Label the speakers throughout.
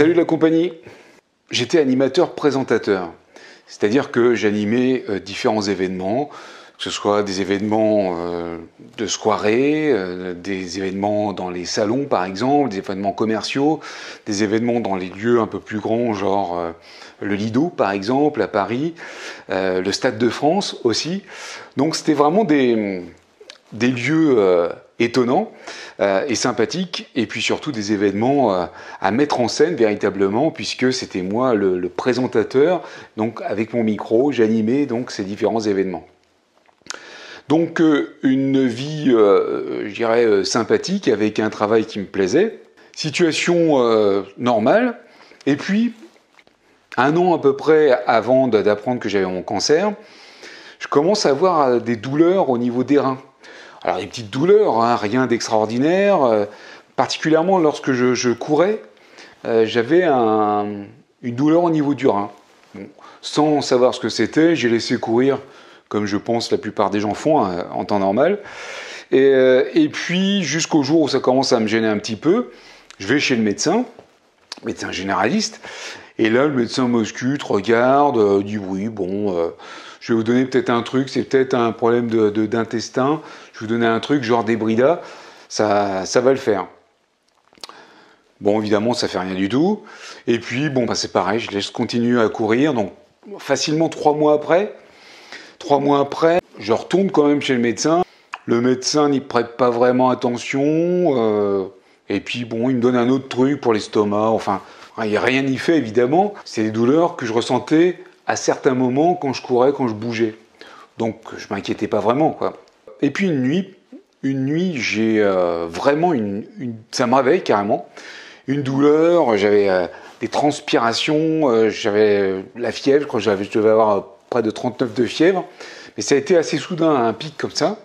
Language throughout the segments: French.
Speaker 1: Salut la compagnie. J'étais animateur présentateur, c'est-à-dire que j'animais euh, différents événements, que ce soit des événements euh, de soirée, euh, des événements dans les salons par exemple, des événements commerciaux, des événements dans les lieux un peu plus grands, genre le Lido par exemple à Paris, le Stade de France aussi. Donc c'était vraiment des, lieux étonnants euh, et sympathiques, et puis surtout des événements euh, à mettre en scène véritablement, puisque c'était moi le, présentateur, donc avec mon micro, j'animais donc ces différents événements. Donc euh, une vie, je dirais, sympathique, avec un travail qui me plaisait, situation normale, et puis un an à peu près avant d'apprendre que j'avais mon cancer, je commence à avoir des douleurs au niveau des reins. Alors des petites douleurs, hein, rien d'extraordinaire. Euh, particulièrement lorsque je, courais, euh, j'avais une douleur au niveau du rein. sans savoir ce que c'était, j'ai laissé courir comme je pense la plupart des gens font hein, en temps normal. Et, euh, et puis jusqu'au jour où ça commence à me gêner un petit peu, je vais chez le médecin, médecin généraliste, et là le médecin m'auscute, regarde, dit oui, bon je vais vous donner peut-être un truc, c'est peut-être un problème d'intestin, je vais vous donner un truc genre des Brida, ça, ça va le faire. Bon, évidemment, ça fait rien du tout. Et puis, bon, bah, c'est pareil, je laisse continuer à courir. Donc, facilement trois mois après, trois mois après, je retourne quand même chez le médecin. Le médecin n'y prête pas vraiment attention. Euh, et puis, bon, il me donne un autre truc pour l'estomac. Enfin, il n'y a rien fait, évidemment. C'est des douleurs que je ressentais à certains moments quand je courais, quand je bougeais. Donc je m'inquiétais pas vraiment. Quoi. Et puis une nuit, une nuit, j'ai euh, vraiment une, ça me réveille carrément. Une douleur, j'avais euh, des transpirations, j'avais la fièvre, je crois que je devais avoir près de 39 de fièvre. Mais ça a été assez soudain, un pic comme ça.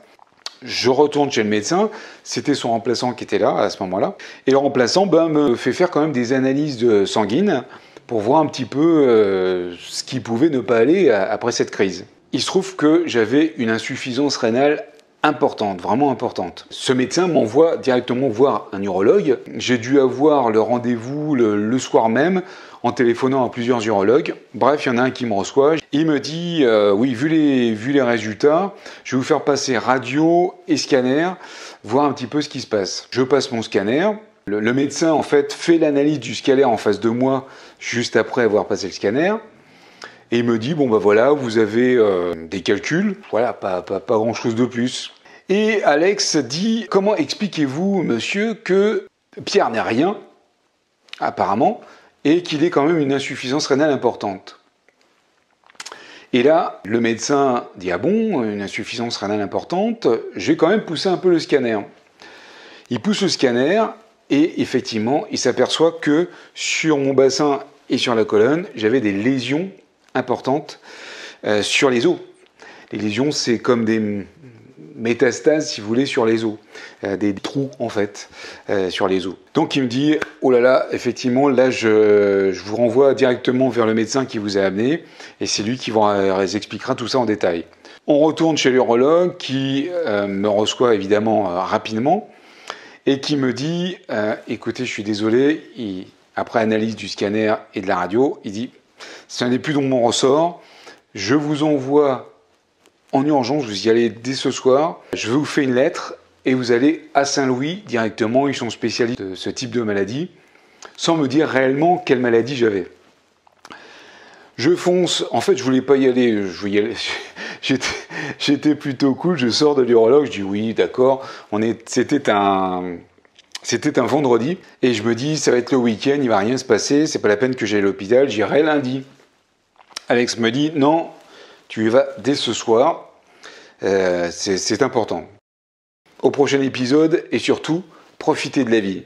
Speaker 1: Je retourne chez le médecin, c'était son remplaçant qui était là à ce moment-là. Et le remplaçant ben, me fait faire quand même des analyses de sanguines pour voir un petit peu euh, ce qui pouvait ne pas aller après cette crise. Il se trouve que j'avais une insuffisance rénale importante, vraiment importante. Ce médecin m'envoie directement voir un urologue. J'ai dû avoir le rendez-vous le, soir même en téléphonant à plusieurs urologues. Bref, il y en a un qui me reçoit. Il me dit, euh, oui, vu les, résultats, je vais vous faire passer radio et scanner, voir un petit peu ce qui se passe. Je passe mon scanner, le, médecin, en fait, fait l'analyse du scanner en face de moi, juste après avoir passé le scanner. Et il me dit, bon ben voilà, vous avez euh, des calculs, voilà, pas, pas, pas grand chose de plus. Et Alex dit, comment expliquez-vous, monsieur, que Pierre n'est rien, apparemment, et qu'il ait quand même une insuffisance rénale importante et là, le médecin dit Ah bon, une insuffisance rénale importante, j'ai quand même poussé un peu le scanner. Il pousse le scanner et effectivement, il s'aperçoit que sur mon bassin et sur la colonne, j'avais des lésions importantes euh, sur les os. Les lésions, c'est comme des métastases, si vous voulez, sur les os, euh, des trous en fait euh, sur les os. Donc il me dit, oh là là, effectivement, là je, vous renvoie directement vers le médecin qui vous a amené, et c'est lui qui vous expliquera tout ça en détail. On retourne chez l'urologue qui me reçoit évidemment rapidement et qui me dit euh, écoutez, je suis désolé, après analyse du scanner et de la radio, il dit ce n'est plus dans mon ressort, je vous envoie en urgence, vous y allez dès ce soir, je vous fais une lettre et vous allez à Saint-Louis directement, ils sont spécialistes de ce type de maladie, sans me dire réellement quelle maladie j'avais. Je fonce, en fait je voulais pas y aller. J'étais plutôt cool, je sors de l'urologue, je dis oui, d'accord. C'était un, c'était un vendredi. Et je me dis ça va être le week-end, il va rien se passer, c'est pas la peine que j'aille à l'hôpital, j'irai lundi. Alex me dit non, tu y vas dès ce soir, euh, c'est important. Au prochain épisode et surtout, profitez de la vie.